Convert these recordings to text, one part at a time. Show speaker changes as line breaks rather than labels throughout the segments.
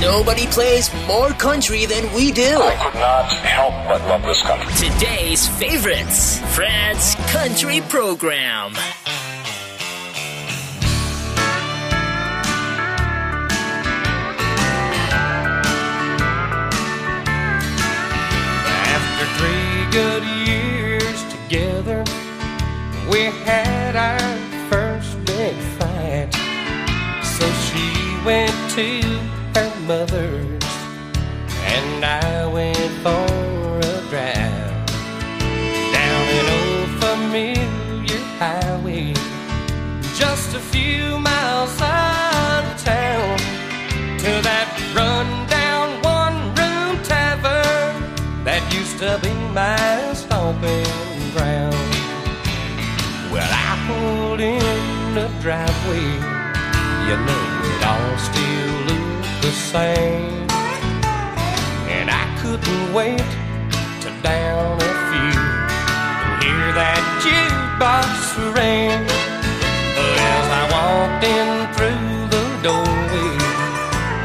Nobody plays more country than we do.
I could not help but love this country.
Today's favorites, Fred's Country Program.
After three good years together, we had our first big fight. So she went to her mother's, and I went for a drive down an old familiar highway, just a few miles out of town to that rundown one room tavern that used to be my stomping ground. Well, I pulled in the driveway, you know it all still same. And I couldn't wait to down a few and hear that jukebox ring. But as I walked in through the doorway,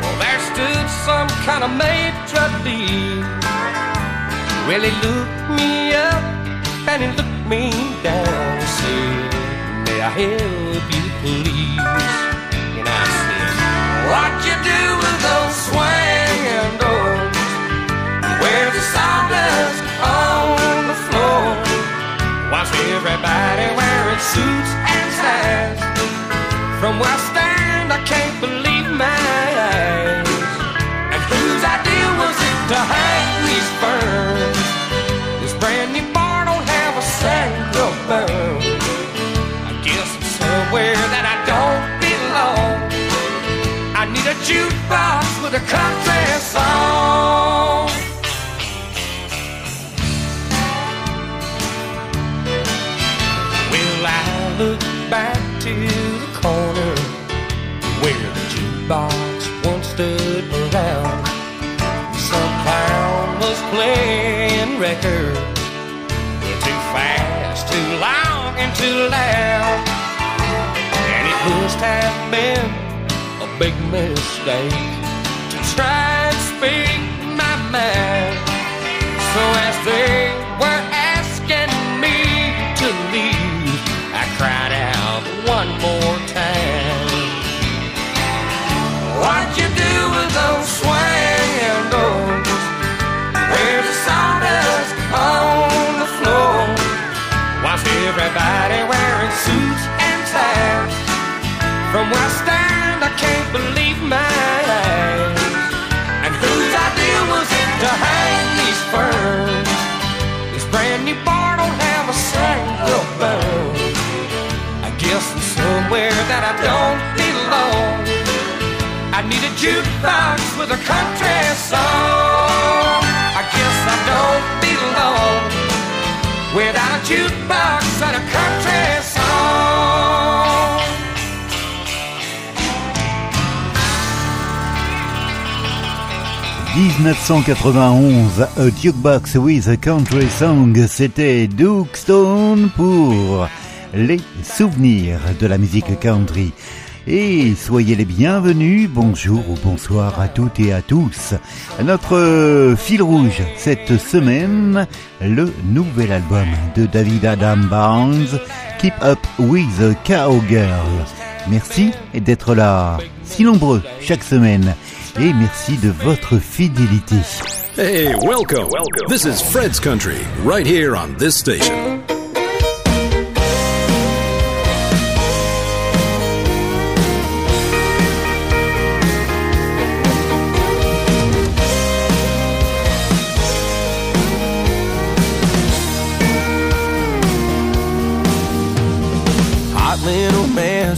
well, there stood some kind of maitre d'. Well, he looked me up and he looked me down and said, May I help you, please? And I said, What you do with those swinging doors? Where's the sawdust on the floor? Why's everybody wearing suits and ties? From where I stand, I can't to the corner where the jukebox once stood around. Some clown was playing records too fast, too long, and too loud. And it must have been a big mistake to try and speak my mind. So as they don't belong. I need a jukebox with a country song. I guess I don't belong without a jukebox and a country song.
1991, A Jukebox with a Country Song, c'était Duke Stone pour les souvenirs de la musique country. Et soyez les bienvenus, bonjour ou bonsoir à toutes et à tous. Notre fil rouge cette semaine, le nouvel album de David Adam Barnes, Keep Up with the Cowgirl. Merci d'être là, si nombreux chaque semaine, et merci de votre fidélité.
Hey, welcome. welcome. This is Fred's Country, right here on this station.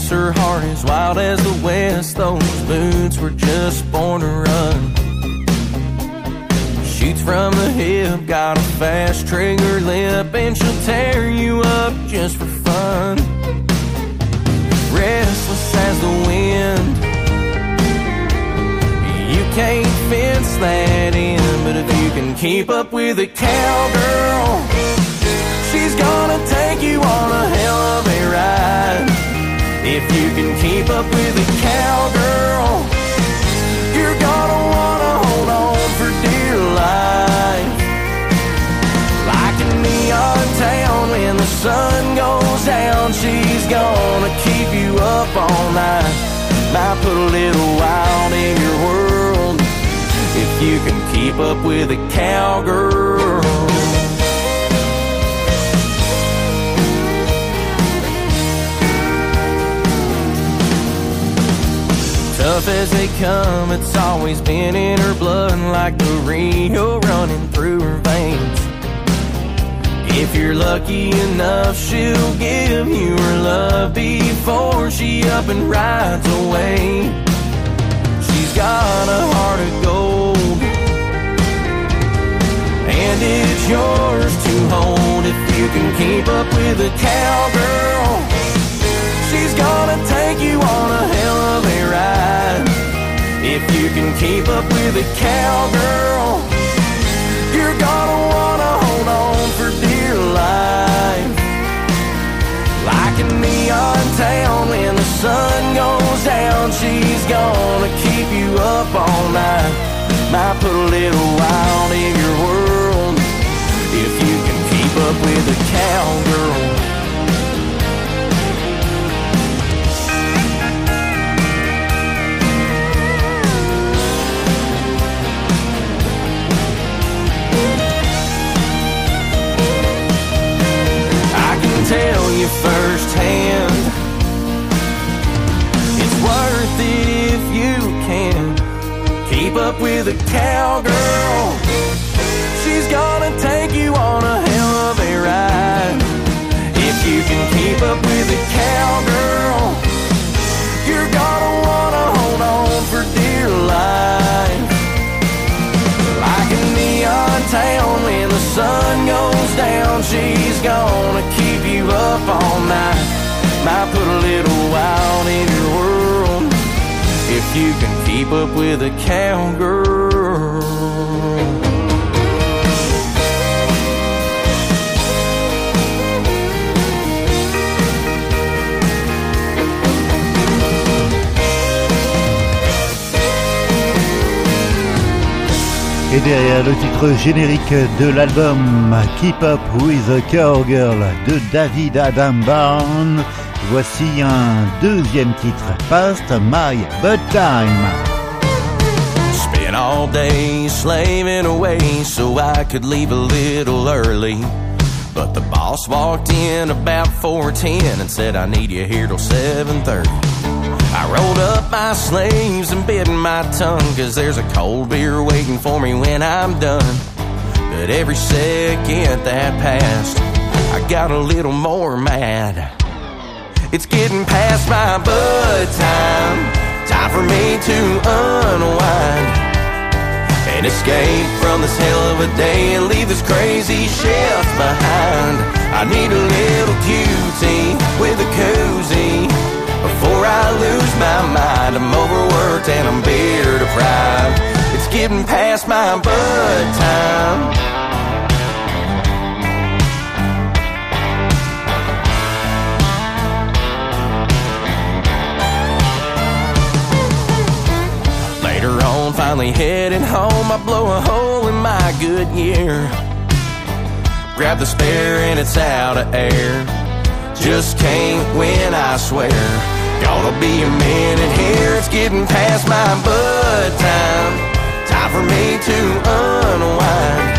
Her heart is wild as the west. Those boots were just born to run. Shoots from the hip, got a fast trigger lip, and she'll tear you up just for fun. Restless as the wind. You can't fence that in, but if you can keep up with a cowgirl, she's gonna take you on a hell of a ride. If you can keep up with a cowgirl, you're gonna
wanna hold on for dear life. Like a neon town when the sun goes down, she's gonna keep you up all night. Might put a little wild in your world if you can keep up with a cowgirl. Tough as they come, it's always been in her blood like the Rio running through her veins. If you're lucky enough, she'll give you her love before she up and rides away. She's got a heart of gold, and it's yours to hold if you can keep up with a cowgirl. She's gonna take you on a hell. If you can keep up with a cowgirl, you're gonna wanna hold on for dear life. Like a neon town when the sun goes down, she's gonna keep you up all night. Might put a little wild in your world if you can keep up with a cowgirl. You firsthand. It's worth it if you can keep up with a cowgirl. She's gonna take you on a hell of a ride. If you can keep up with a cowgirl, you're gonna wanna hold on for dear life. If you can keep up with cowgirl.
Et derrière le titre générique de l'album Keep Up with a Cowgirl de David Adam Barnes, voici un deuxième titre, Past My Bedtime.
Spent all day slaving away so I could leave a little early. But the boss walked in about 410 and said, I need you here till 730. I rolled up my sleeves and bit my tongue Cause there's a cold beer waiting for me when I'm done But every second that passed I got a little more mad It's getting past my bud time Time for me to unwind. And escape from this hell of a day And leave this crazy shift behind. I need a little cutie with a koozie. Before I lose my mind, I'm overworked and I'm beer deprived. It's getting past my bud on, finally heading home, I blow a hole in my Goodyear. Grab the spare and it's out of air. Just can't win, I swear. Gonna be a minute here, it's getting past my bud time. Time for me to unwind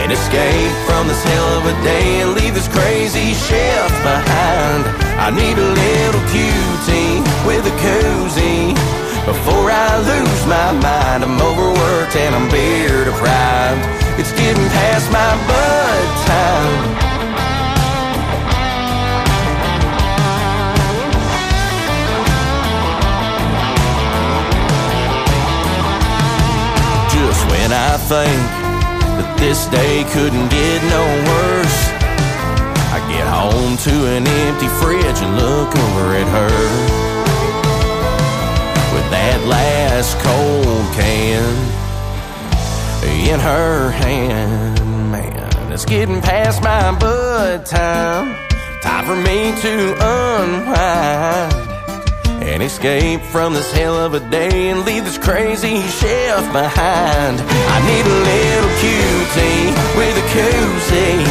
and escape from this hell of a day and leave this crazy shift behind. I need a little cutie with a koozie before I lose my mind. I'm overworked and I'm beer deprived. It's getting past my bud time. Just when I think that this day couldn't get no worse, I get home to an empty fridge and look over at her with that last cold can in her hand. Man, it's getting past my bud time. Time for me to unwind and escape from this hell of a day and leave this crazy shift behind. I need a little cutie with a koozie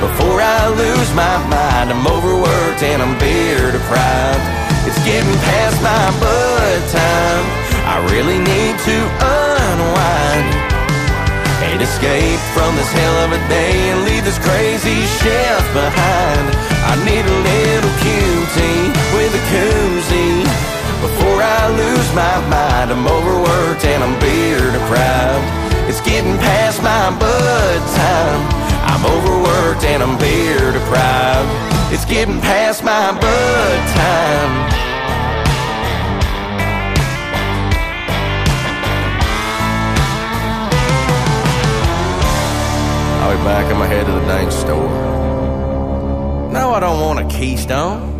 before I lose my mind. I'm overworked and I'm beer deprived. It's getting past my bud time. I really need to unwind and escape from this hell of a day and leave this crazy chef behind. I need a little QT with a koozie before I lose my mind. I'm overworked and I'm beer deprived. It's getting past my bud time. I'm overworked and I'm beer deprived. It's getting past my bud time. I'll be back. I'm head to the dang store. No, I don't want a Keystone.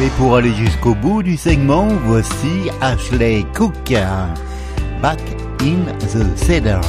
Et pour aller jusqu'au bout du segment, voici Ashley Cook. Back in the Cedar.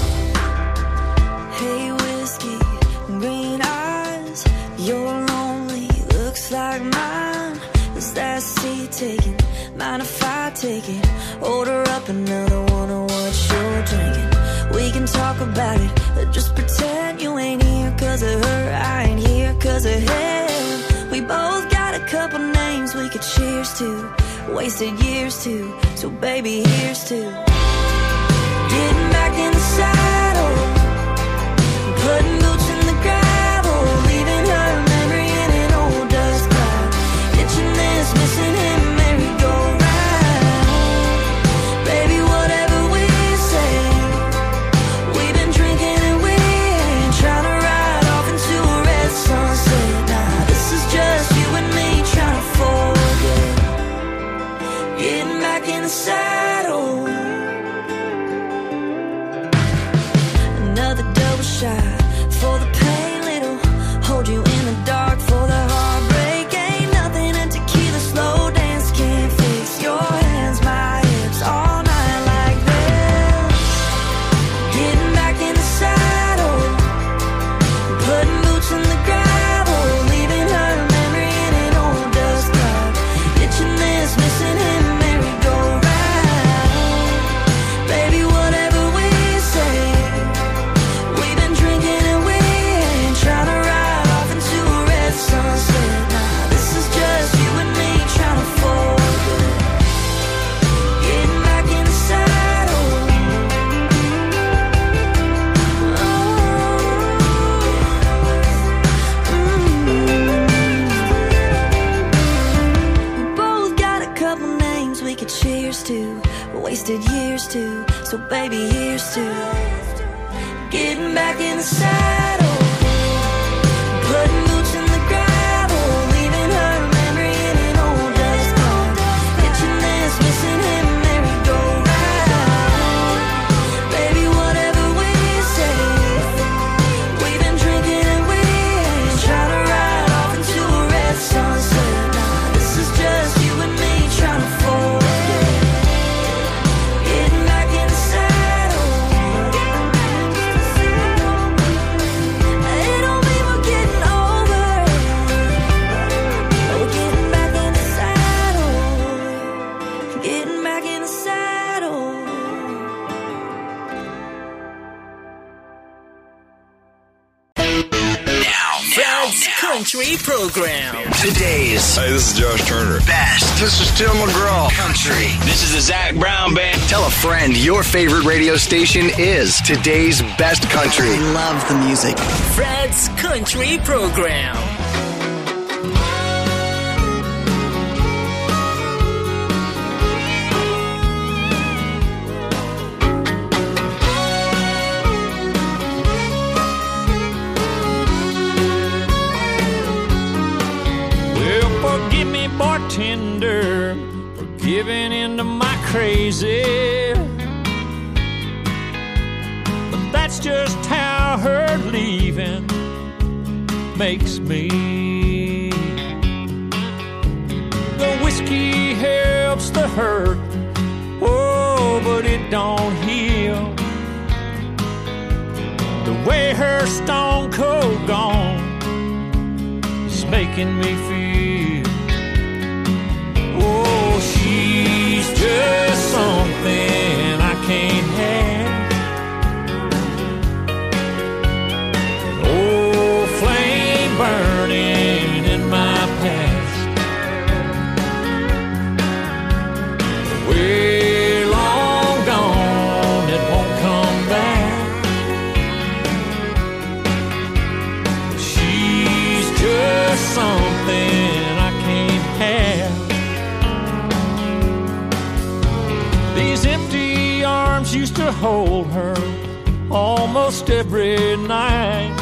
About it, just pretend you ain't here cause of her. I ain't here cause of him. We both got a couple names we could cheers to, wasted years to. So, baby, here's to
favorite radio station is today's best country.
Love the music.
Fred's Country Program.
Well, forgive me, bartender, for giving into my crazy. Just how her leaving makes me. The whiskey helps the hurt, oh, but it don't heal. The way her stone cold gone is making me feel. Oh, she's just something hold her almost every night.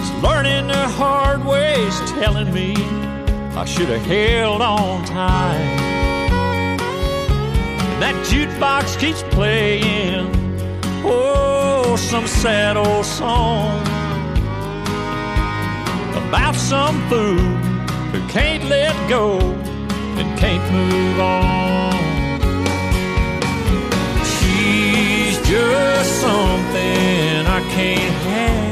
It's learning the hard ways, telling me I should have held on tight. That jukebox keeps playing, oh, some sad old song about some fool who can't let go and can't move on. Just something I can't have.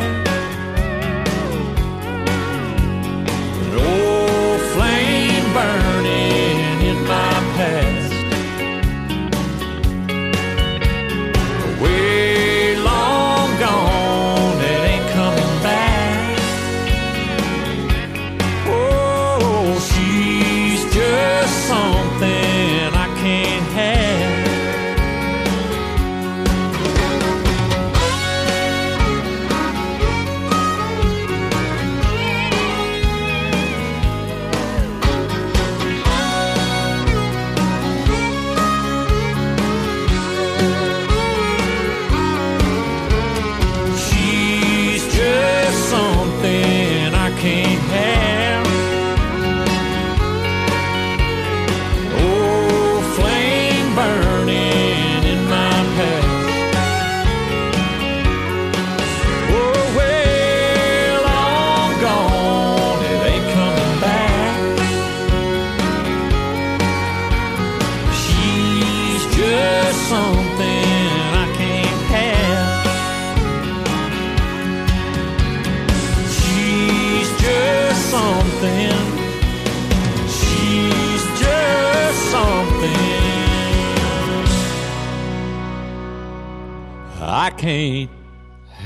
I can't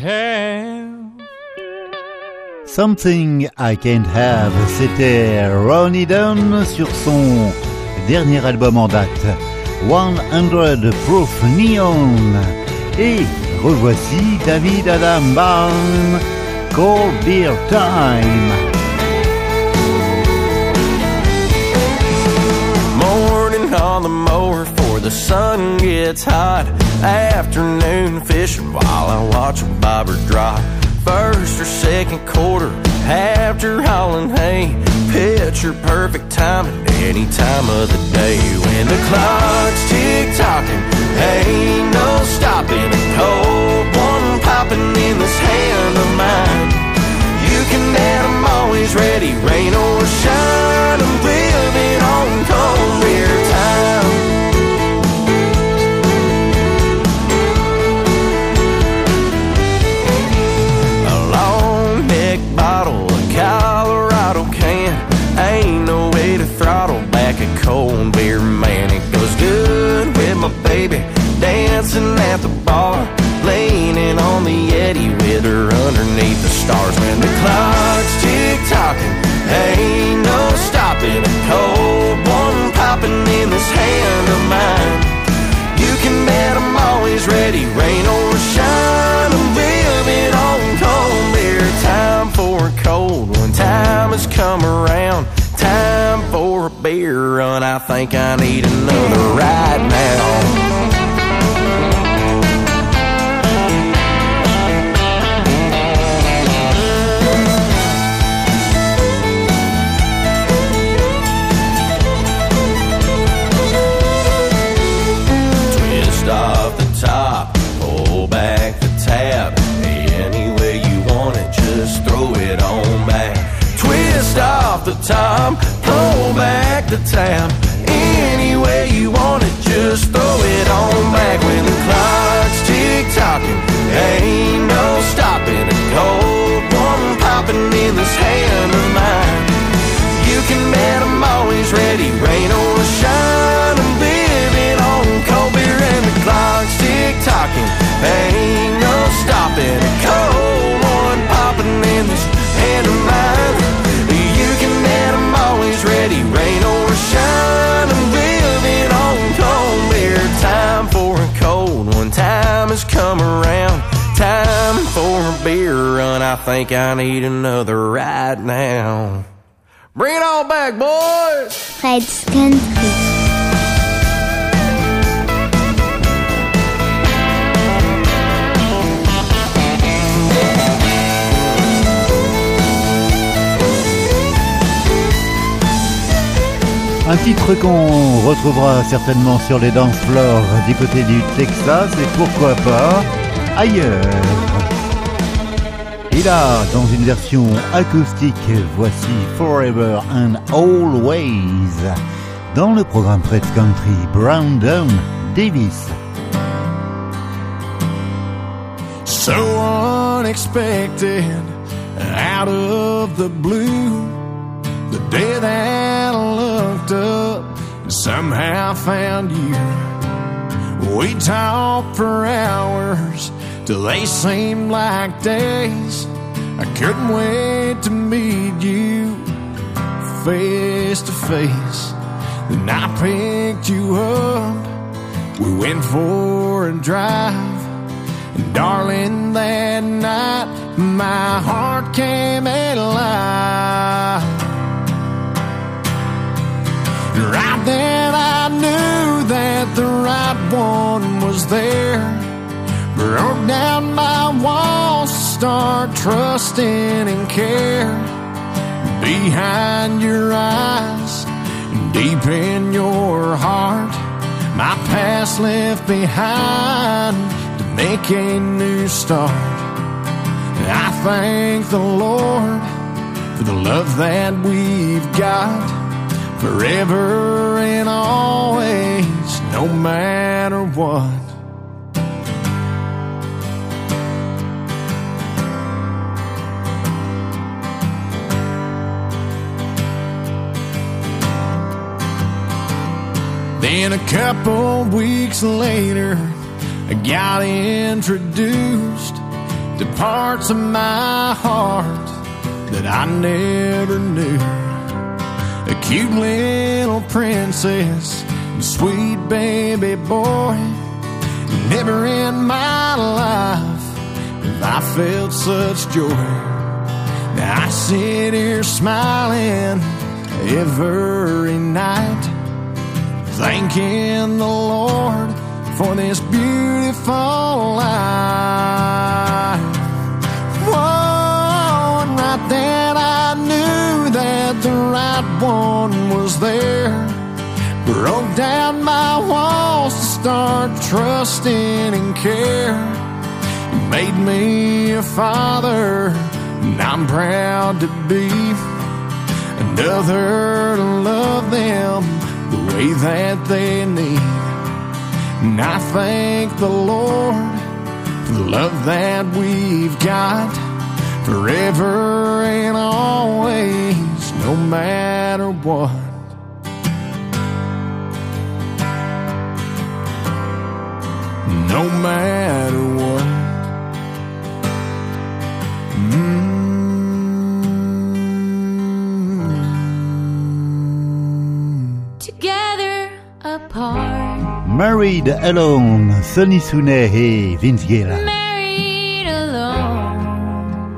have. Something I Can't Have,
c'était Ronnie Dunn sur son dernier album en date, 100 Proof Neon. Et revoici David Adam Byrne, Cold Beer Time.
The sun gets hot. Afternoon fishing while I watch a bobber drop. First or second quarter after hauling hay. Picture perfect timing any time of the day. When the clock's tick tocking, ain't no stopping. A cold one popping in this hand of mine. You can bet I'm always ready, rain or shine. I'm living on cold beer cold beer, man. It goes good with my baby dancing at the bar, leaning on the Yeti with her underneath the stars. When the clock's tick tocking, ain't no stopping. A cold one popping in this hand of mine. You can bet I'm always ready, rain or shine. I'm living on cold beer. Time for a cold one. Time has come around. For a beer run. I think I need another right now. Think I need another right now. Bring it all back, boys!
Fred's Country.
Un titre qu'on retrouvera certainement sur les dance floors du côté du Texas et pourquoi pas ailleurs. Et là, dans une version acoustique, voici Forever and Always. Dans le programme Fred's Country, Brandon Davis.
So unexpected, out of the blue. The day that I looked up and somehow found you. We talked for hours till they seemed like days. I couldn't wait to meet you face to face. Then I picked you up. We went for a drive. And darling, that night my heart came alive. Right then I knew that the right one was there. Broke down my walls to start trusting and care. Behind your eyes, deep in your heart, my past left behind to make a new start. I thank the Lord for the love that we've got forever and always, no matter what. Then a couple weeks later, I got introduced to parts of my heart that I never knew a cute little princess, and sweet baby boy. Never in my life have I felt such joy. Now I sit here smiling every night, thanking the Lord for this beautiful life. Whoa, and right then I knew that the right one was there. Broke down my walls to start trusting and care. Made me a father, and I'm proud to be another to love them the way that they need. And I thank the Lord for the love that we've got forever and always, no matter what. No matter what.
Apart,
Married Alone, Sunny Sweeney et Vince Gill.
married alone.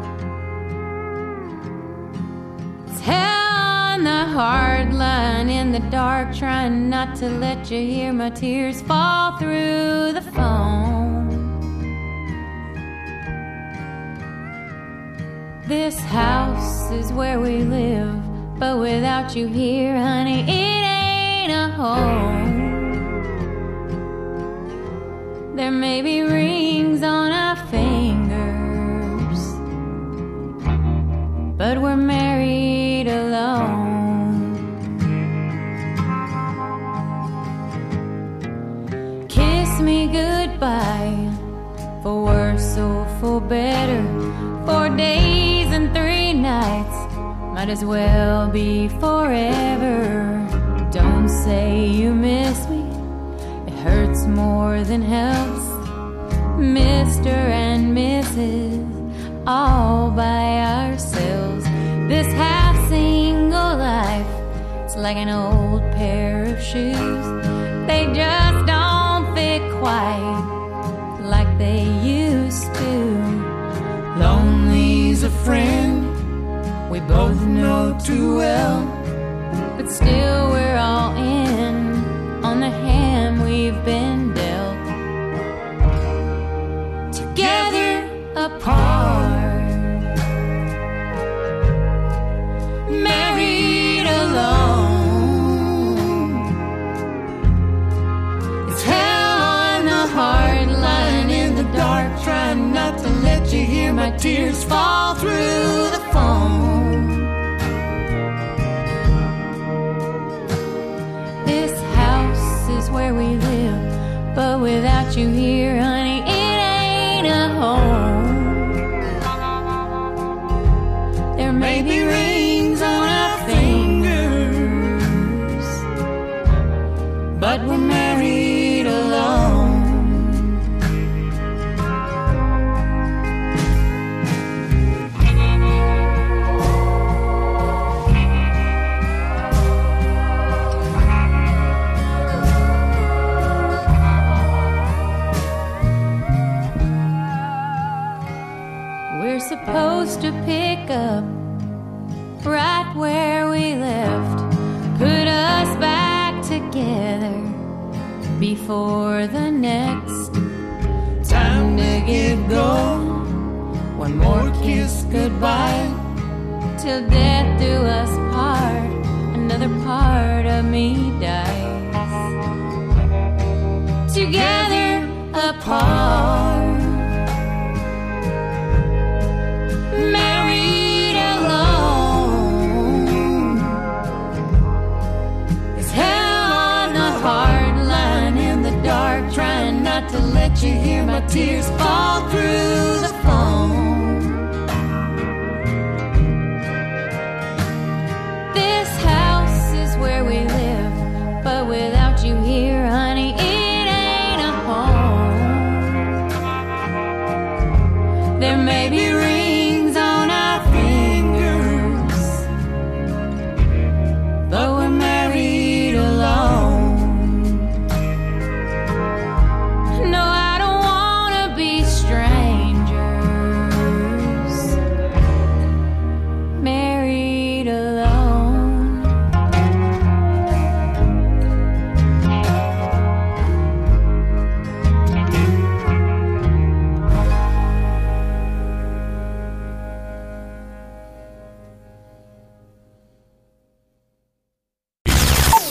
It's hell on the hard line in the dark, trying not to let you hear my tears fall through the phone. This house is where we live, but without you here, honey, it ain't a home. There may be rings on our fingers,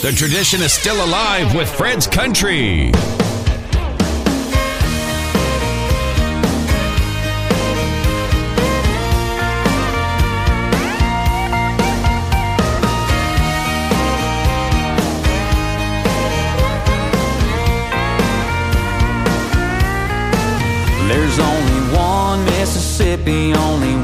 The
tradition is still alive with Fred's Country.
There's only one Mississippi, only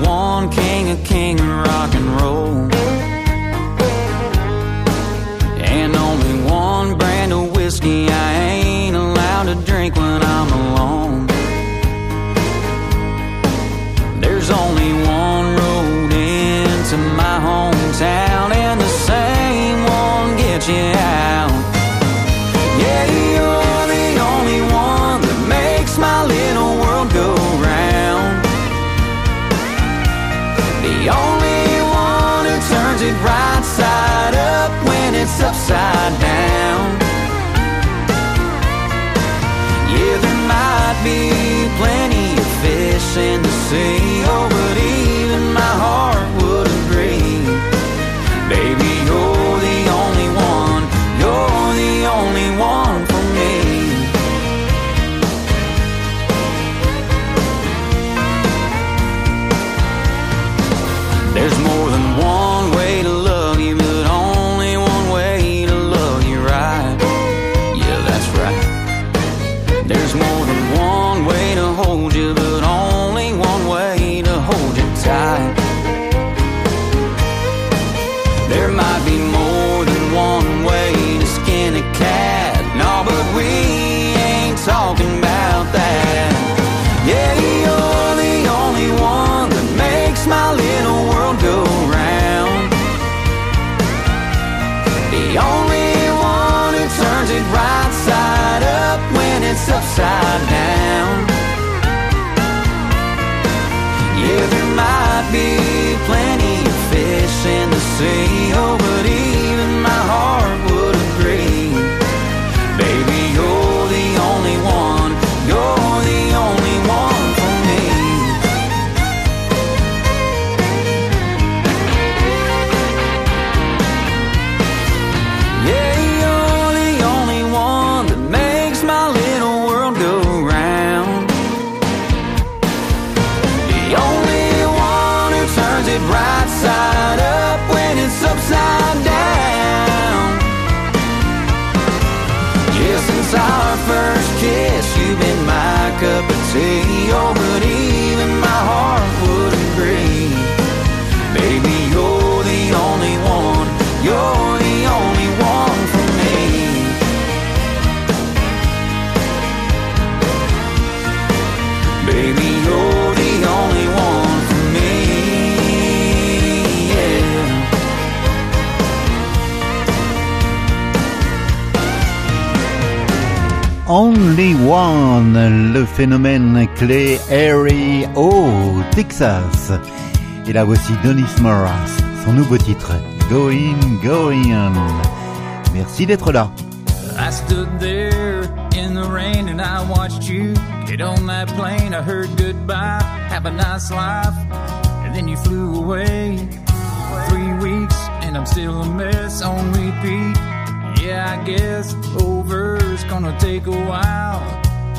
in Only One,
le phénomène clé Harry au Texas. Et là voici Donis Morris, son nouveau titre, Going, Going. Merci d'être là.
I stood there in the rain and I watched you get on that plane. I heard goodbye, have a nice life, and then you flew away. Three weeks and I'm still a mess on repeat. Yeah, I guess over's gonna take a while.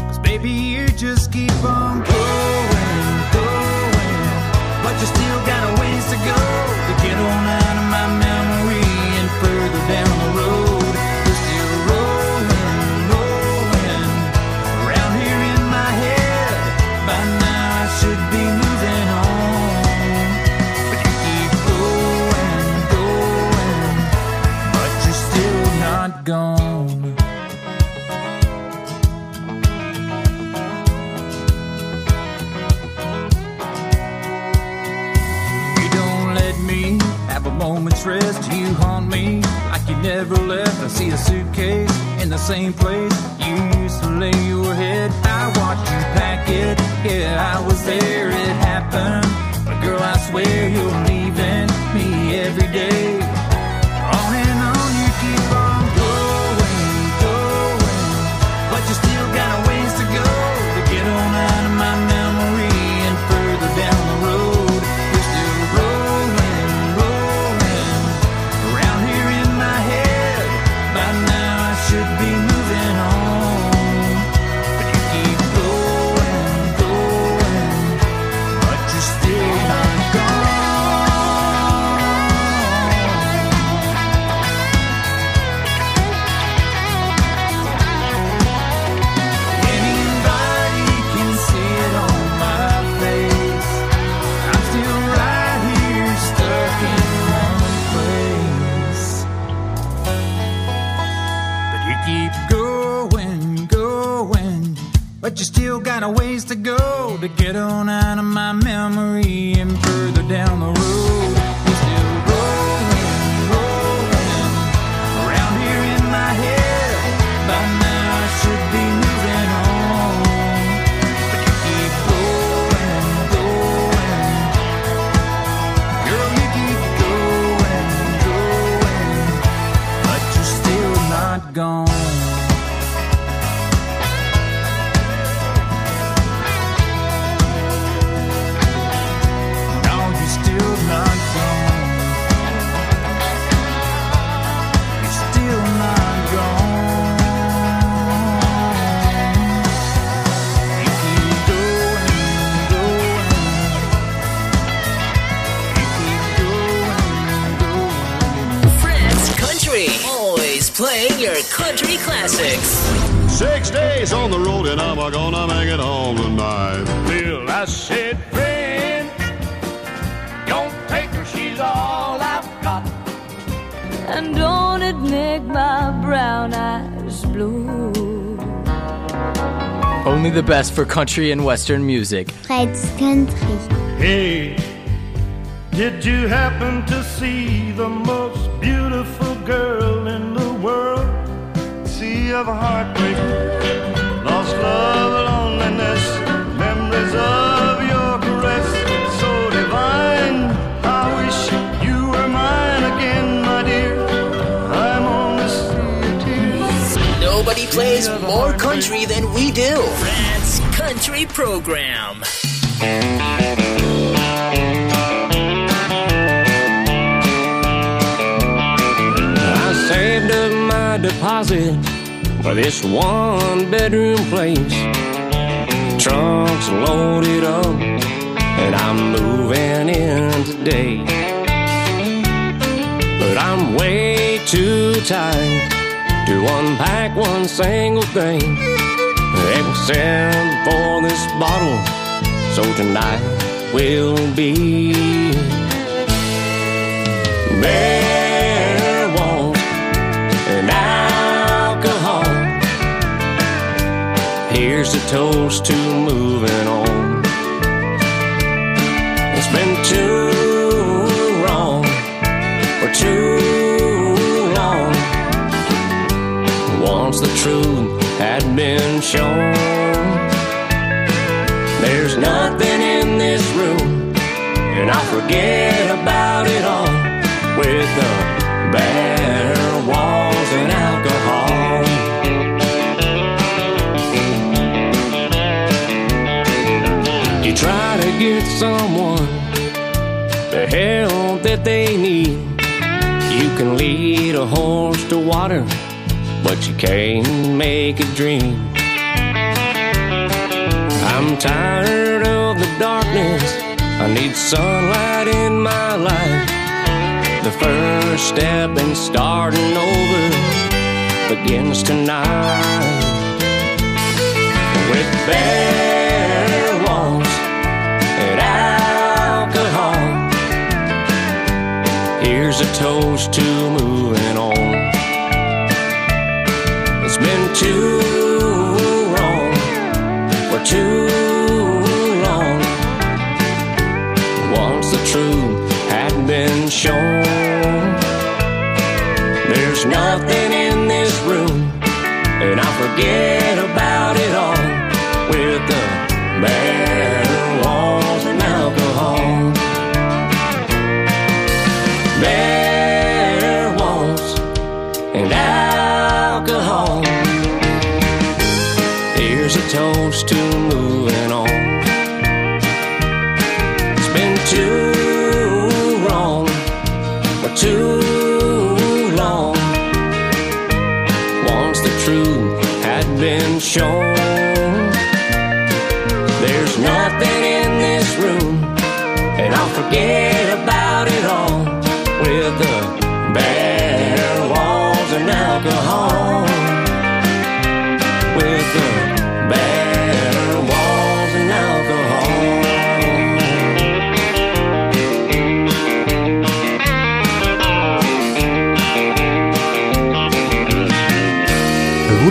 Cause baby, you just keep on going, going. But you still got a ways to go to get on out of my memory and further down the road. You're still rolling, rolling around here in my head. By now I should be moving on. But you keep going, going. But you're still not gone. Moment's rest. You haunt me like you never left. I see a suitcase in the same place you used to lay your head. I watched you pack it. Yeah, I was there. It happened. But girl, I swear you're leaving me every day.
for country and western music.
Fred's Country.
Hey, did you happen to see the most beautiful girl in the world? Sea of heartbreak, lost love, loneliness, memories of your so divine. I wish you were
mine again, my dear. Nobody plays more country than we do. Country Program.
I saved up my deposit for this one bedroom place. Trunk's loaded up, and I'm moving in today. But I'm way too tired to unpack one single thing except for this bottle. So tonight will be bare walls and alcohol. Here's a toast to moving on. It's been too wrong for too long. Once the truth been shown, there's nothing in this room, and I'll forget about it all with the bare walls and alcohol. You try to get someone the help that they need. You can lead a horse to water, but you can't make it dream. I'm tired of the darkness. I need sunlight in my life. The first step in starting over begins tonight. With bare walls and alcohol. Here's a toast to moving Too wrong for too long. Once the truth had been shown, there's nothing in this room, and I forget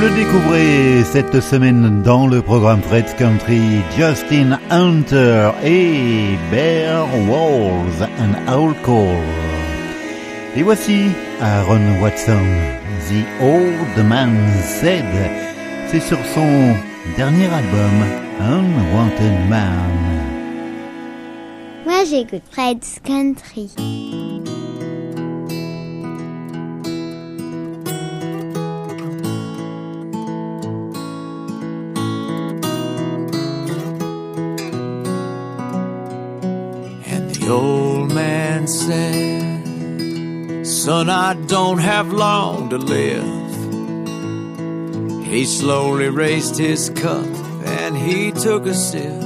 le découvrez cette semaine dans le programme Fred's Country, Justin Hunter et Bear Walls and Alcohol. Et voici Aaron Watson, The Old Man Said. C'est sur son dernier album, Unwanted Man.
Moi j'écoute Fred's Country.
Old man said, Son, I don't have long to live. He slowly raised his cup and he took a sip.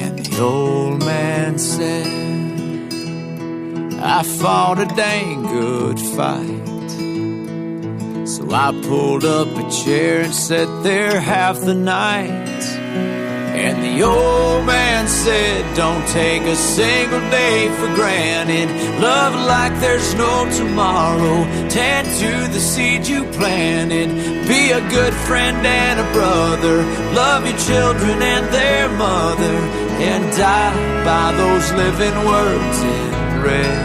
And the old man said, I fought a dang good fight. So I pulled up a chair and sat there half the night. And the old man said, Don't take a single day for granted. Love like there's no tomorrow. Tend to the seed you planted. Be a good friend and a brother. Love your children and their mother. And die by those living words in red.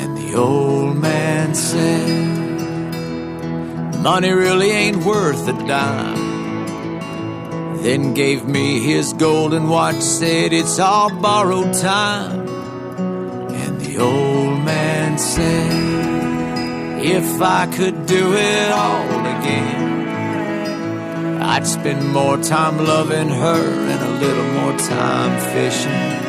And the old man said, Money really ain't worth a dime. Then gave me his golden watch, said it's all borrowed time. And the old man said, If I could do it all again, I'd spend more time loving her and a little more time fishing.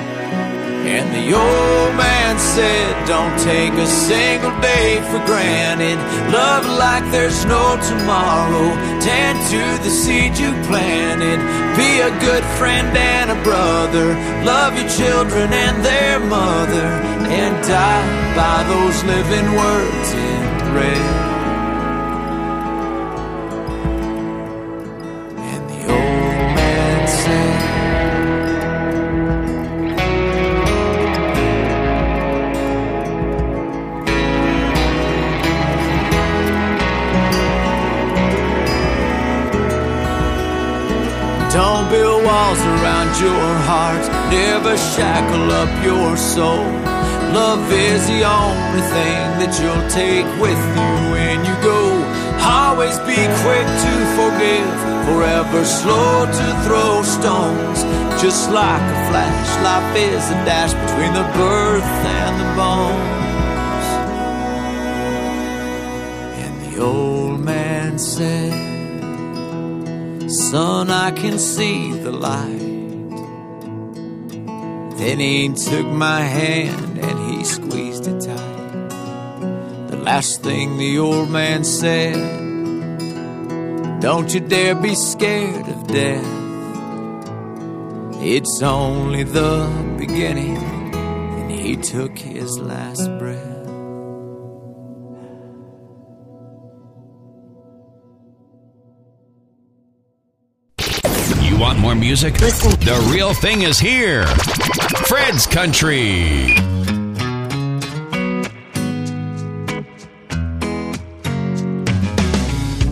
And the old man said, Don't take a single day for granted. Love like there's no tomorrow. Tend to the seed you planted. Be a good friend and a brother. Love your children and their mother. And die by those living words in thread. Your heart. Never shackle up your soul. Love is the only thing that you'll take with you when you go. Always be quick to forgive, forever slow to throw stones. Just like a flash, life is a dash between the birth and the bones. And the old man said, Son, I can see the light. Then he took my hand and he squeezed it tight. The last thing the old man said, Don't you dare be scared of death. It's only the beginning. And he took his last breath.
You want more music? The real thing is here. Fred's Country.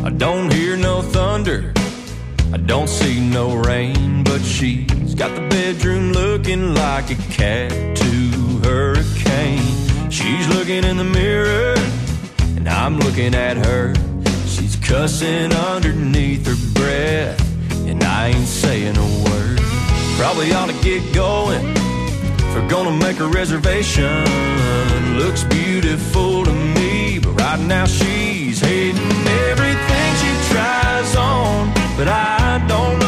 I don't hear no thunder. I don't see no rain, but she's got the bedroom looking like a cat to hurricane. She's looking in the mirror, and I'm looking at her. She's cussing underneath her breath, and I ain't saying a word. Probably ought to get going. If we're gonna make a reservation, looks beautiful to me, but right now she's hating everything she tries on. But I don't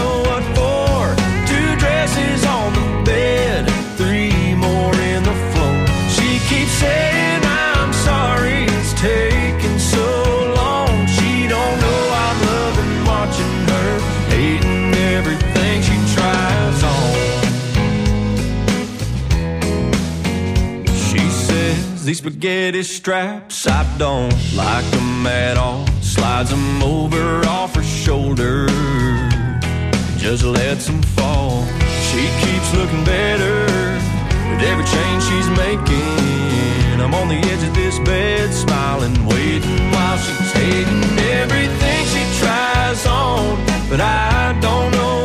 these spaghetti straps, I don't like them at all. Slides them over off her shoulder, just lets them fall. She keeps looking better with every change she's making. I'm on the edge of this bed, smiling, waiting while she's hating everything she tries on. But I don't know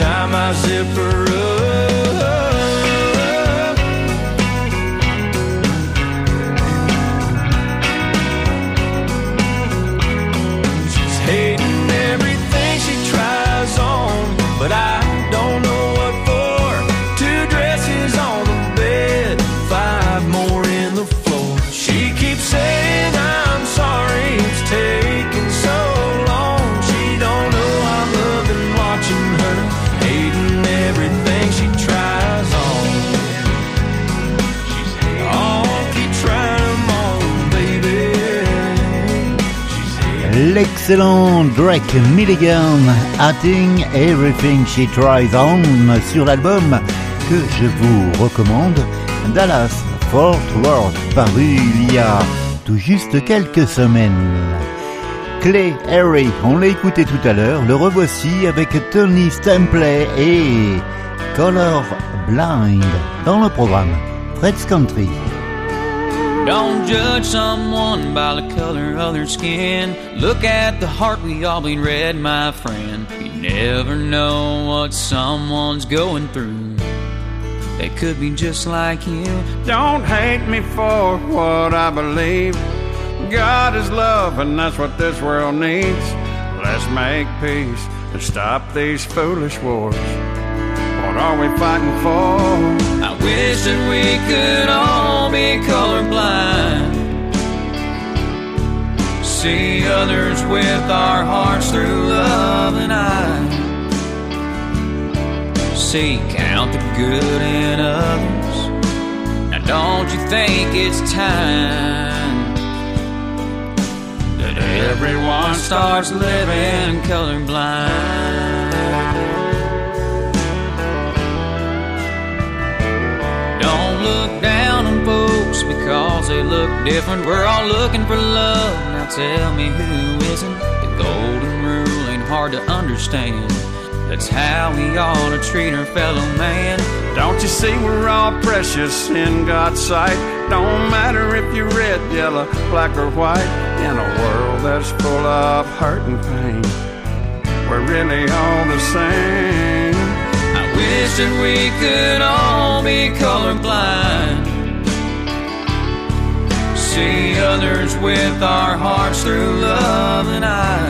love every time
L'excellent Drake Milligan, Hating Everything She Tries On, sur l'album que je vous recommande, Dallas Fort Worth, paru il y a tout juste quelques semaines. Clay Harry, on l'a écouté tout à l'heure, le revoici avec Tony Stempley et Color Blind dans le programme Fred's Country.
Don't judge someone by the color of their skin. Look at the heart we all bleed red, my friend. You never know what someone's going through. They could be just like you.
Don't hate me for what I believe. God is love, and that's what this world needs. Let's make peace and stop these foolish wars. What are we fighting for?
Wish that we could all be colorblind. See others with our hearts through love and I. See, count the good in others. Now, don't you think it's time that everyone starts living colorblind? Look down on folks because they look different. We're all looking for love. Now tell me who isn't. The golden rule ain't hard to understand. That's how we ought to treat our fellow man.
Don't you see we're all precious in God's sight? Don't matter if you're red, yellow, black, or white. In a world that's full of hurt and pain, we're really all the same.
I wish that we could all be colorblind. See others with our hearts through love and I.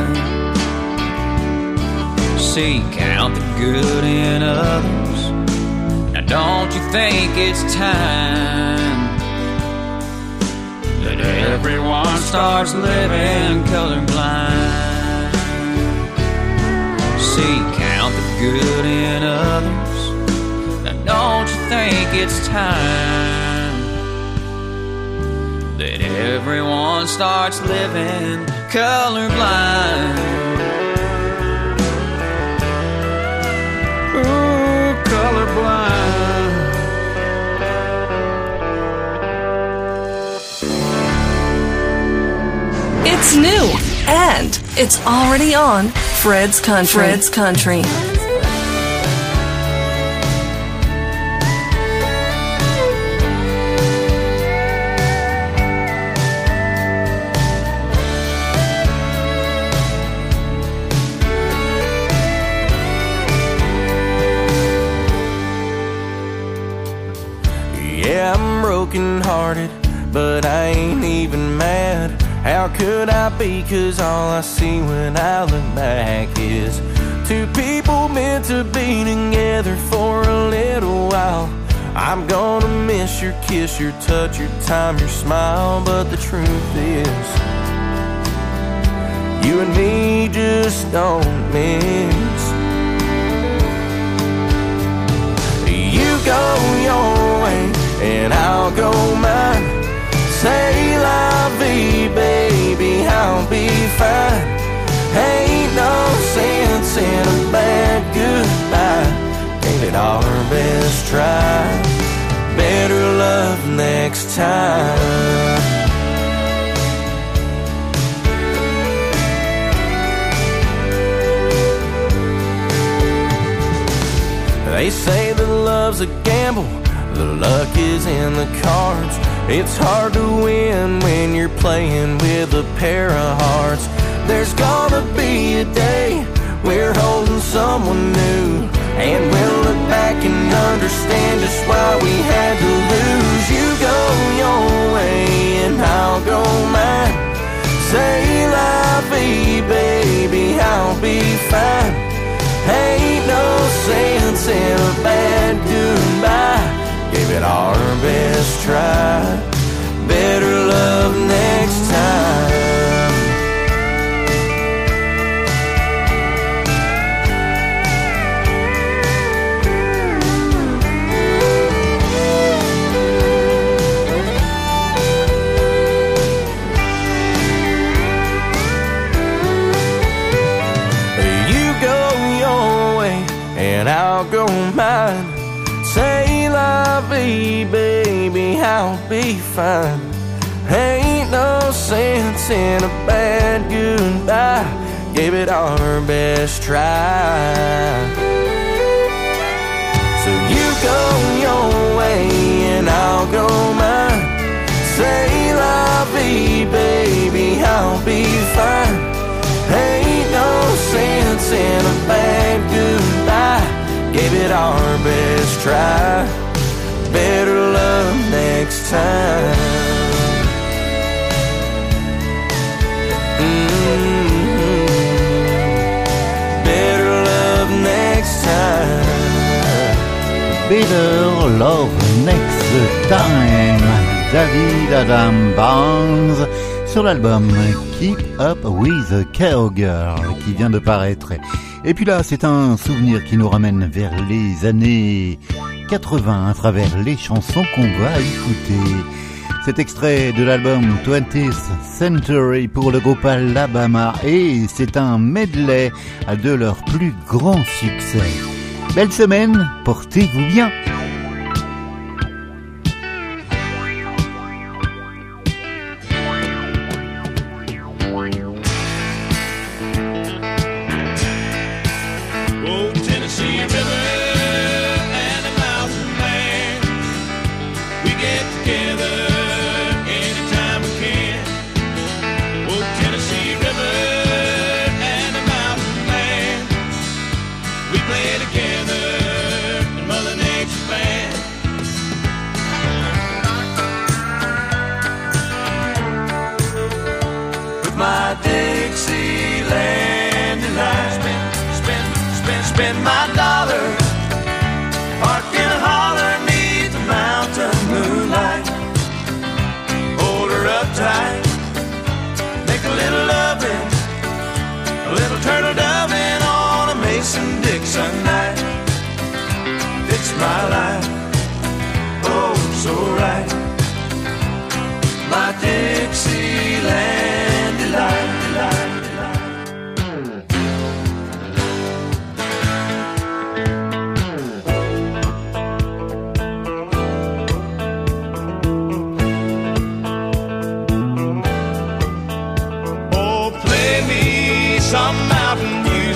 See, count the good in others. Now, don't you think it's time that everyone starts living colorblind? See, count the good in others. Now, don't you think it's time that everyone starts living colorblind?
Ooh, colorblind.
It's new and it's already on Fred's Country. Fred's Country.
Broken hearted, but I ain't even mad. How could I be? Cause all I see when I look back is two people meant to be together for a little while. I'm gonna miss your kiss, your touch, your time, your smile, but the truth is, you and me just don't mix. You go your way and I'll go mine. Say la vie, baby, I'll be fine. Ain't no sense in a bad goodbye. Gave it our best try. Better love next time. They say that love's a gamble, the luck is in the cards. It's hard to win when you're playing with a pair of hearts. There's gonna be a day we're holding someone new, and we'll look back and understand just why we had to lose. You go your way, and I'll go mine. Say la vie, baby, I'll be fine. Ain't no sense in a bad goodbye. Gave it our best try. Better love next time. I'll be fine. Ain't no sense in a bad goodbye. Gave it our best try. So you go your way and I'll go mine. Say vie, baby, I'll be fine. Ain't no sense in a bad goodbye. Gave it our best try. Better love next time. Mm-hmm. Better love next time.
Better Love Next Time, David Adam Barnes, sur l'album Keep Up with a Cowgirl, qui vient de paraître. Et puis là, c'est un souvenir qui nous ramène vers les années 80 à travers les chansons qu'on va écouter. Cet extrait de l'album 20th Century pour le groupe Alabama et c'est un medley de leurs plus grands succès. Belle semaine, portez-vous bien.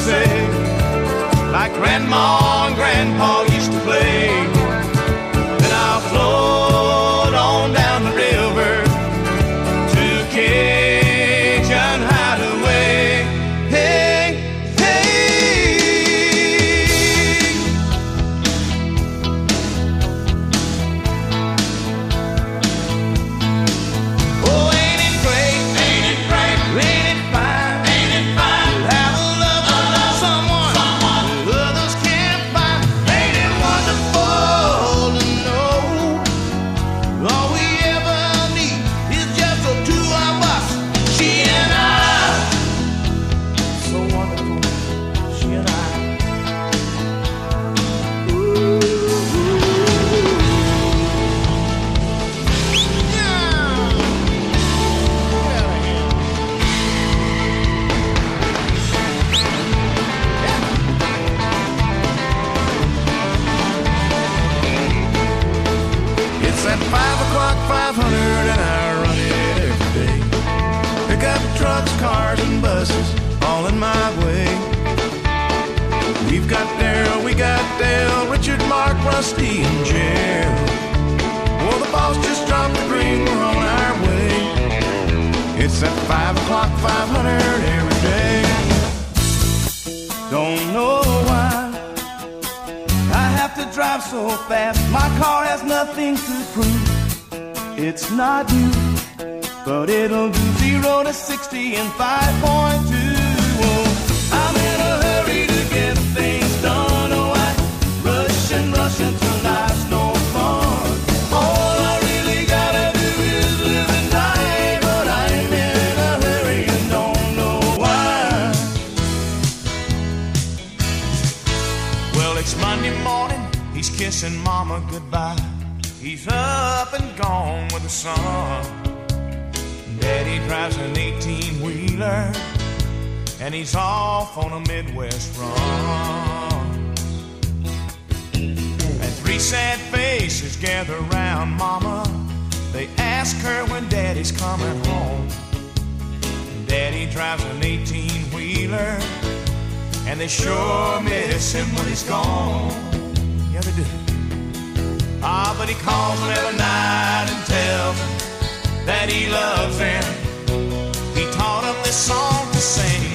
Music like Grandma and Grandpa used to play. so fast. My car has nothing to prove. It's not you, but it'll do zero to 60 in 5.2. Mama goodbye. He's up and gone with the sun. Daddy drives an 18 wheeler, and he's off on a Midwest run. And three sad faces gather round Mama. They ask her when Daddy's coming home. Daddy drives an 18 wheeler, and they sure miss him when he's gone. Yeah, they do. Ah, but he calls them every night and tells them that he loves them. He taught them this song to sing.